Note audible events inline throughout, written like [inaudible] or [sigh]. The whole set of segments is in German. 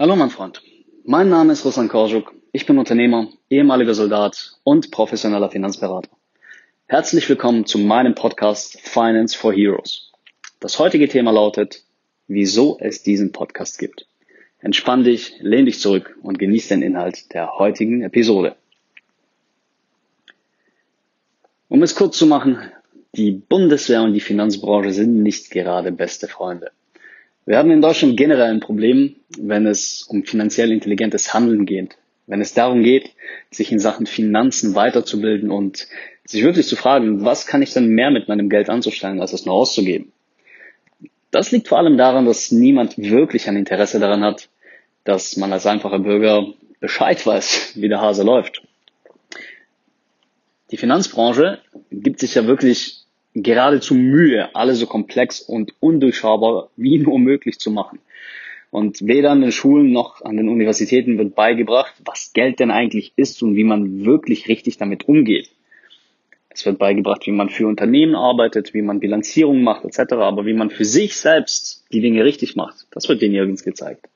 Hallo mein Freund, mein Name ist Ruslan Korjuk, ich bin Unternehmer, ehemaliger Soldat und professioneller Finanzberater. Herzlich willkommen zu meinem Podcast Finance for Heroes. Das heutige Thema lautet, wieso es diesen Podcast gibt. Entspann dich, lehn dich zurück und genieß den Inhalt der heutigen Episode. Um es kurz zu machen, die Bundeswehr und die Finanzbranche sind nicht gerade beste Freunde. Wir haben in Deutschland generell ein Problem, wenn es um finanziell intelligentes Handeln geht. Wenn es darum geht, sich in Sachen Finanzen weiterzubilden und sich wirklich zu fragen, was kann ich denn mehr mit meinem Geld anzustellen, als es nur auszugeben. Das liegt vor allem daran, dass niemand wirklich ein Interesse daran hat, dass man als einfacher Bürger Bescheid weiß, [laughs] wie der Hase läuft. Die Finanzbranche gibt sich ja wirklich geradezu Mühe, alles so komplex und undurchschaubar wie nur möglich zu machen. Und weder an den Schulen noch an den Universitäten wird beigebracht, was Geld denn eigentlich ist und wie man wirklich richtig damit umgeht. Es wird beigebracht, wie man für Unternehmen arbeitet, wie man Bilanzierung macht etc. Aber wie man für sich selbst die Dinge richtig macht, das wird denen nirgends gezeigt.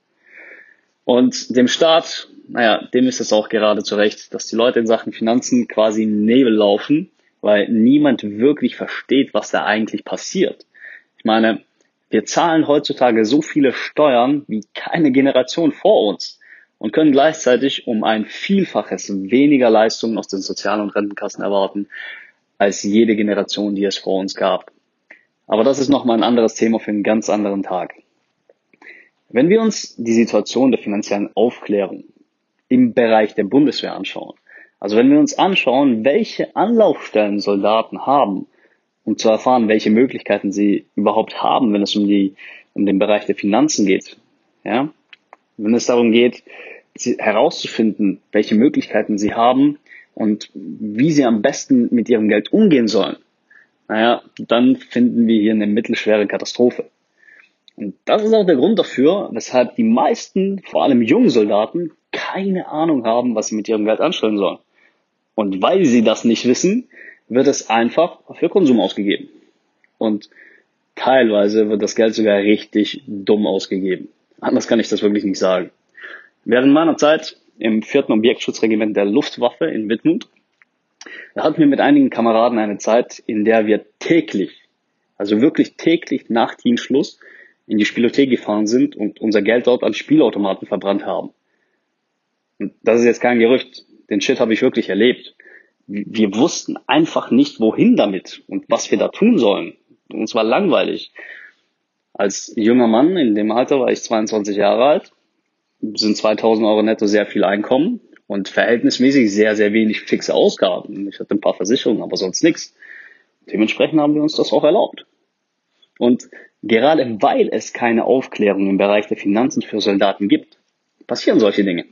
Und dem Staat, naja, dem ist es auch gerade zu Recht, dass die Leute in Sachen Finanzen quasi Nebel laufen weil niemand wirklich versteht, was da eigentlich passiert. Ich meine, wir zahlen heutzutage so viele Steuern wie keine Generation vor uns und können gleichzeitig um ein Vielfaches weniger Leistungen aus den Sozial- und Rentenkassen erwarten als jede Generation, die es vor uns gab. Aber das ist nochmal ein anderes Thema für einen ganz anderen Tag. Wenn wir uns die Situation der finanziellen Aufklärung im Bereich der Bundeswehr anschauen, also wenn wir uns anschauen, welche Anlaufstellen Soldaten haben, um zu erfahren, welche Möglichkeiten sie überhaupt haben, wenn es um die, um den Bereich der Finanzen geht, ja, wenn es darum geht, herauszufinden, welche Möglichkeiten sie haben und wie sie am besten mit ihrem Geld umgehen sollen, naja, dann finden wir hier eine mittelschwere Katastrophe. Und das ist auch der Grund dafür, weshalb die meisten, vor allem jungen Soldaten, keine Ahnung haben, was sie mit ihrem Geld anstellen sollen. Und weil sie das nicht wissen, wird es einfach für Konsum ausgegeben. Und teilweise wird das Geld sogar richtig dumm ausgegeben. Anders kann ich das wirklich nicht sagen. Während meiner Zeit im vierten Objektschutzregiment der Luftwaffe in Wittmund, da hatten wir mit einigen Kameraden eine Zeit, in der wir täglich, also wirklich täglich nach Dienstschluss in die Spielothek gefahren sind und unser Geld dort an Spielautomaten verbrannt haben. Und das ist jetzt kein Gerücht den Shit habe ich wirklich erlebt. Wir wussten einfach nicht, wohin damit und was wir da tun sollen. Uns war langweilig. Als junger Mann, in dem Alter war ich 22 Jahre alt, sind 2000 Euro netto sehr viel Einkommen und verhältnismäßig sehr, sehr wenig fixe Ausgaben. Ich hatte ein paar Versicherungen, aber sonst nichts. Dementsprechend haben wir uns das auch erlaubt. Und gerade weil es keine Aufklärung im Bereich der Finanzen für Soldaten gibt, passieren solche Dinge.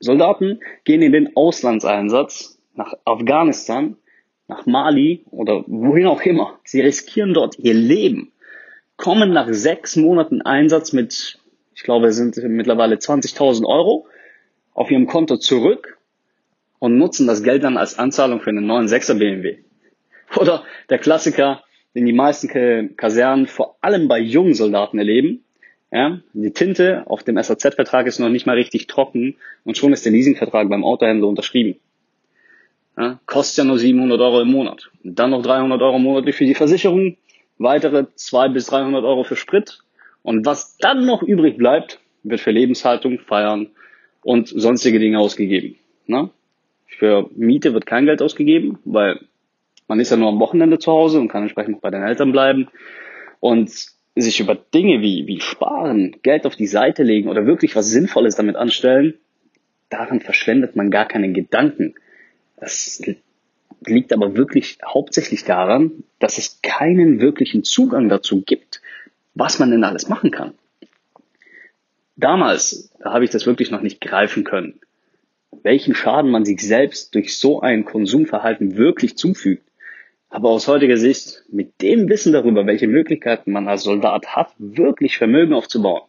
Soldaten gehen in den Auslandseinsatz nach Afghanistan, nach Mali oder wohin auch immer. Sie riskieren dort ihr Leben, kommen nach sechs Monaten Einsatz mit, ich glaube, es sind mittlerweile 20.000 Euro auf ihrem Konto zurück und nutzen das Geld dann als Anzahlung für einen neuen 6er BMW. Oder der Klassiker, den die meisten Kasernen vor allem bei jungen Soldaten erleben. Ja, die Tinte auf dem SAZ-Vertrag ist noch nicht mal richtig trocken und schon ist der Leasingvertrag beim Autohändler unterschrieben. Ja, kostet ja nur 700 Euro im Monat. Dann noch 300 Euro monatlich für die Versicherung, weitere 200 bis 300 Euro für Sprit. Und was dann noch übrig bleibt, wird für Lebenshaltung, Feiern und sonstige Dinge ausgegeben. Na? Für Miete wird kein Geld ausgegeben, weil man ist ja nur am Wochenende zu Hause und kann entsprechend bei den Eltern bleiben. Und sich über Dinge wie, wie sparen, Geld auf die Seite legen oder wirklich was Sinnvolles damit anstellen, daran verschwendet man gar keine Gedanken. Das liegt aber wirklich hauptsächlich daran, dass es keinen wirklichen Zugang dazu gibt, was man denn alles machen kann. Damals habe ich das wirklich noch nicht greifen können, welchen Schaden man sich selbst durch so ein Konsumverhalten wirklich zufügt. Aber aus heutiger Sicht, mit dem Wissen darüber, welche Möglichkeiten man als Soldat hat, wirklich Vermögen aufzubauen.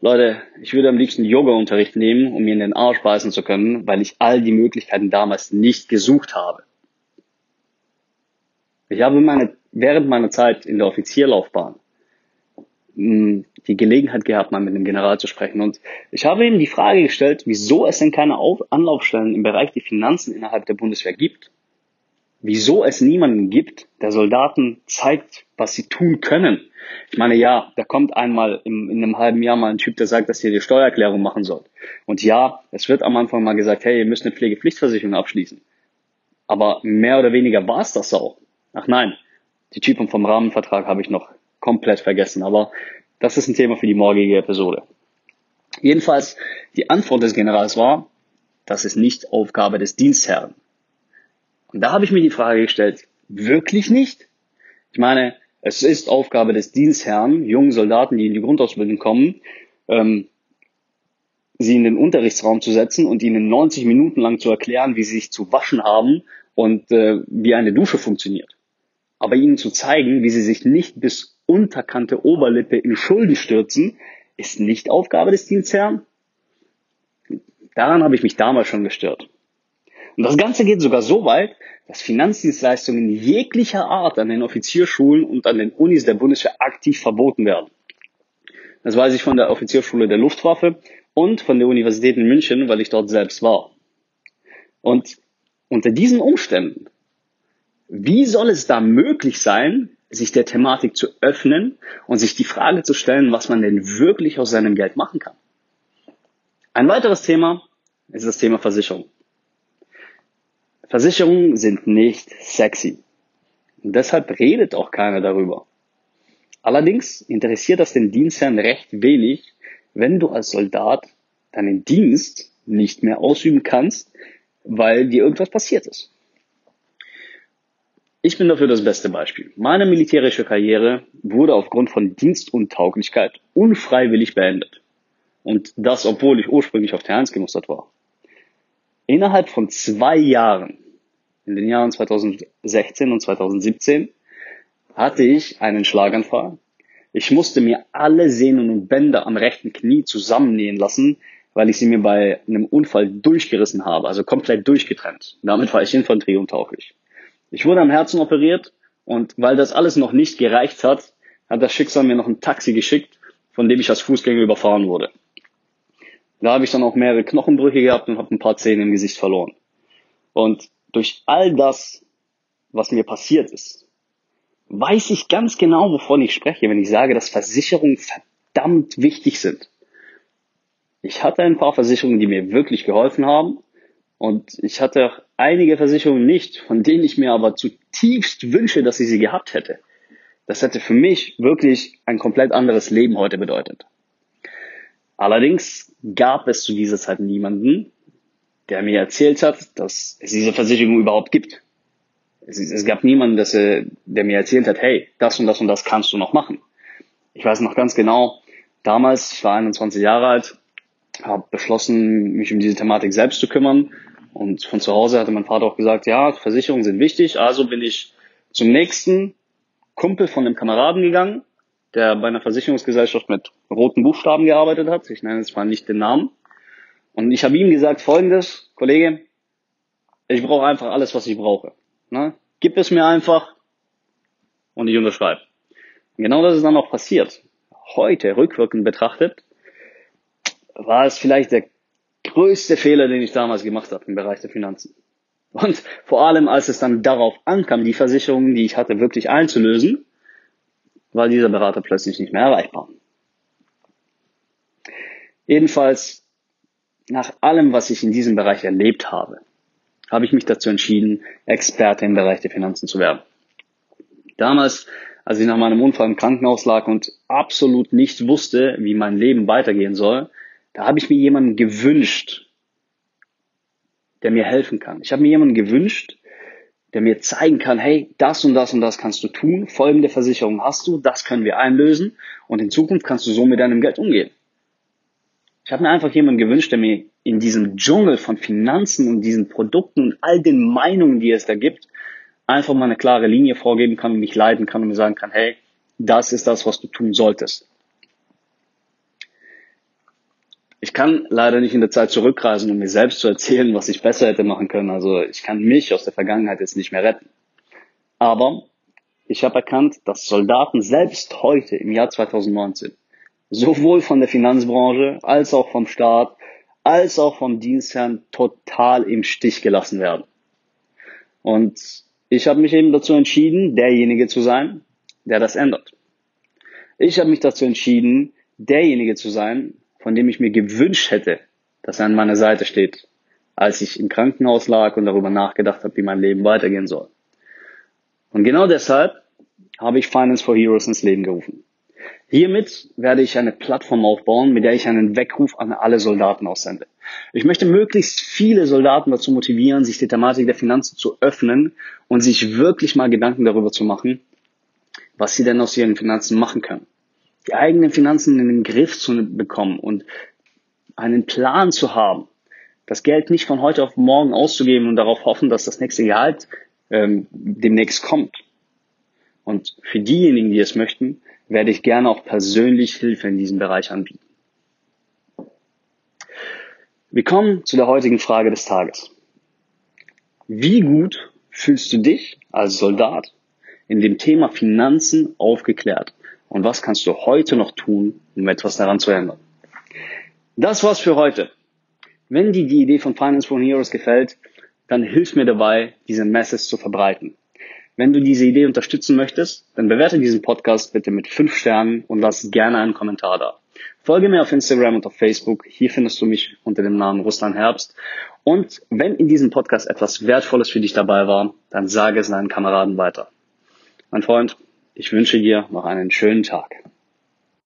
Leute, ich würde am liebsten Yoga-Unterricht nehmen, um mir in den Arsch beißen zu können, weil ich all die Möglichkeiten damals nicht gesucht habe. Ich habe meine, während meiner Zeit in der Offizierlaufbahn mh, die Gelegenheit gehabt, mal mit dem General zu sprechen. Und ich habe ihm die Frage gestellt, wieso es denn keine Auf Anlaufstellen im Bereich der Finanzen innerhalb der Bundeswehr gibt. Wieso es niemanden gibt, der Soldaten zeigt, was sie tun können. Ich meine, ja, da kommt einmal im, in einem halben Jahr mal ein Typ, der sagt, dass ihr die Steuererklärung machen sollt. Und ja, es wird am Anfang mal gesagt, hey, ihr müsst eine Pflegepflichtversicherung abschließen. Aber mehr oder weniger war es das auch. Ach nein, die Typen vom Rahmenvertrag habe ich noch komplett vergessen. Aber das ist ein Thema für die morgige Episode. Jedenfalls, die Antwort des Generals war, das ist nicht Aufgabe des Dienstherrn. Und da habe ich mir die Frage gestellt, wirklich nicht? Ich meine, es ist Aufgabe des Dienstherrn, jungen Soldaten, die in die Grundausbildung kommen, ähm, sie in den Unterrichtsraum zu setzen und ihnen 90 Minuten lang zu erklären, wie sie sich zu waschen haben und äh, wie eine Dusche funktioniert. Aber ihnen zu zeigen, wie sie sich nicht bis unterkante Oberlippe in Schulden stürzen, ist nicht Aufgabe des Dienstherrn. Daran habe ich mich damals schon gestört. Und das Ganze geht sogar so weit, dass Finanzdienstleistungen jeglicher Art an den Offizierschulen und an den Unis der Bundeswehr aktiv verboten werden. Das weiß ich von der Offizierschule der Luftwaffe und von der Universität in München, weil ich dort selbst war. Und unter diesen Umständen, wie soll es da möglich sein, sich der Thematik zu öffnen und sich die Frage zu stellen, was man denn wirklich aus seinem Geld machen kann? Ein weiteres Thema ist das Thema Versicherung. Versicherungen sind nicht sexy. Und deshalb redet auch keiner darüber. Allerdings interessiert das den Dienstherrn recht wenig, wenn du als Soldat deinen Dienst nicht mehr ausüben kannst, weil dir irgendwas passiert ist. Ich bin dafür das beste Beispiel. Meine militärische Karriere wurde aufgrund von Dienstuntauglichkeit unfreiwillig beendet. Und das, obwohl ich ursprünglich auf T1 gemustert war. Innerhalb von zwei Jahren, in den Jahren 2016 und 2017, hatte ich einen Schlaganfall. Ich musste mir alle Sehnen und Bänder am rechten Knie zusammennähen lassen, weil ich sie mir bei einem Unfall durchgerissen habe, also komplett durchgetrennt. Damit war ich infanterieuntauglich. Ich wurde am Herzen operiert und weil das alles noch nicht gereicht hat, hat das Schicksal mir noch ein Taxi geschickt, von dem ich als Fußgänger überfahren wurde. Da habe ich dann auch mehrere Knochenbrüche gehabt und habe ein paar Zähne im Gesicht verloren. Und durch all das, was mir passiert ist, weiß ich ganz genau, wovon ich spreche, wenn ich sage, dass Versicherungen verdammt wichtig sind. Ich hatte ein paar Versicherungen, die mir wirklich geholfen haben. Und ich hatte auch einige Versicherungen nicht, von denen ich mir aber zutiefst wünsche, dass ich sie gehabt hätte. Das hätte für mich wirklich ein komplett anderes Leben heute bedeutet. Allerdings gab es zu dieser Zeit niemanden, der mir erzählt hat, dass es diese Versicherung überhaupt gibt. Es, es gab niemanden, dass, er, der mir erzählt hat, hey, das und das und das kannst du noch machen. Ich weiß noch ganz genau, damals, ich war 21 Jahre alt, habe beschlossen, mich um diese Thematik selbst zu kümmern. Und von zu Hause hatte mein Vater auch gesagt, ja, Versicherungen sind wichtig. Also bin ich zum nächsten Kumpel von einem Kameraden gegangen, der bei einer Versicherungsgesellschaft mit roten Buchstaben gearbeitet hat. Ich nenne jetzt mal nicht den Namen. Und ich habe ihm gesagt, folgendes, Kollege, ich brauche einfach alles, was ich brauche. Ne? Gib es mir einfach und ich unterschreibe. Und genau das ist dann auch passiert. Heute, rückwirkend betrachtet, war es vielleicht der größte Fehler, den ich damals gemacht habe im Bereich der Finanzen. Und vor allem, als es dann darauf ankam, die Versicherungen, die ich hatte, wirklich einzulösen, war dieser Berater plötzlich nicht mehr erreichbar. Jedenfalls, nach allem, was ich in diesem Bereich erlebt habe, habe ich mich dazu entschieden, Experte im Bereich der Finanzen zu werden. Damals, als ich nach meinem Unfall im Krankenhaus lag und absolut nicht wusste, wie mein Leben weitergehen soll, da habe ich mir jemanden gewünscht, der mir helfen kann. Ich habe mir jemanden gewünscht, der mir zeigen kann, hey, das und das und das kannst du tun, folgende Versicherung hast du, das können wir einlösen und in Zukunft kannst du so mit deinem Geld umgehen. Ich habe mir einfach jemanden gewünscht, der mir in diesem Dschungel von Finanzen und diesen Produkten und all den Meinungen, die es da gibt, einfach mal eine klare Linie vorgeben kann und mich leiten kann und mir sagen kann, hey, das ist das, was du tun solltest. Ich kann leider nicht in der Zeit zurückreisen, um mir selbst zu erzählen, was ich besser hätte machen können. Also ich kann mich aus der Vergangenheit jetzt nicht mehr retten. Aber ich habe erkannt, dass Soldaten selbst heute im Jahr 2019 sowohl von der Finanzbranche als auch vom Staat als auch vom Dienstherrn total im Stich gelassen werden. Und ich habe mich eben dazu entschieden, derjenige zu sein, der das ändert. Ich habe mich dazu entschieden, derjenige zu sein, von dem ich mir gewünscht hätte, dass er an meiner Seite steht, als ich im Krankenhaus lag und darüber nachgedacht habe, wie mein Leben weitergehen soll. Und genau deshalb habe ich Finance for Heroes ins Leben gerufen. Hiermit werde ich eine Plattform aufbauen, mit der ich einen Weckruf an alle Soldaten aussende. Ich möchte möglichst viele Soldaten dazu motivieren, sich der Thematik der Finanzen zu öffnen und sich wirklich mal Gedanken darüber zu machen, was sie denn aus ihren Finanzen machen können. Die eigenen Finanzen in den Griff zu bekommen und einen Plan zu haben, das Geld nicht von heute auf morgen auszugeben und darauf hoffen, dass das nächste Gehalt ähm, demnächst kommt. Und für diejenigen, die es möchten, werde ich gerne auch persönlich Hilfe in diesem Bereich anbieten. Wir kommen zu der heutigen Frage des Tages. Wie gut fühlst du dich als Soldat in dem Thema Finanzen aufgeklärt? Und was kannst du heute noch tun, um etwas daran zu ändern? Das war's für heute. Wenn dir die Idee von Finance for Heroes gefällt, dann hilf mir dabei, diese Message zu verbreiten. Wenn du diese Idee unterstützen möchtest, dann bewerte diesen Podcast bitte mit fünf Sternen und lass gerne einen Kommentar da. Folge mir auf Instagram und auf Facebook. Hier findest du mich unter dem Namen Russland Herbst. Und wenn in diesem Podcast etwas Wertvolles für dich dabei war, dann sage es deinen Kameraden weiter. Mein Freund, ich wünsche dir noch einen schönen Tag.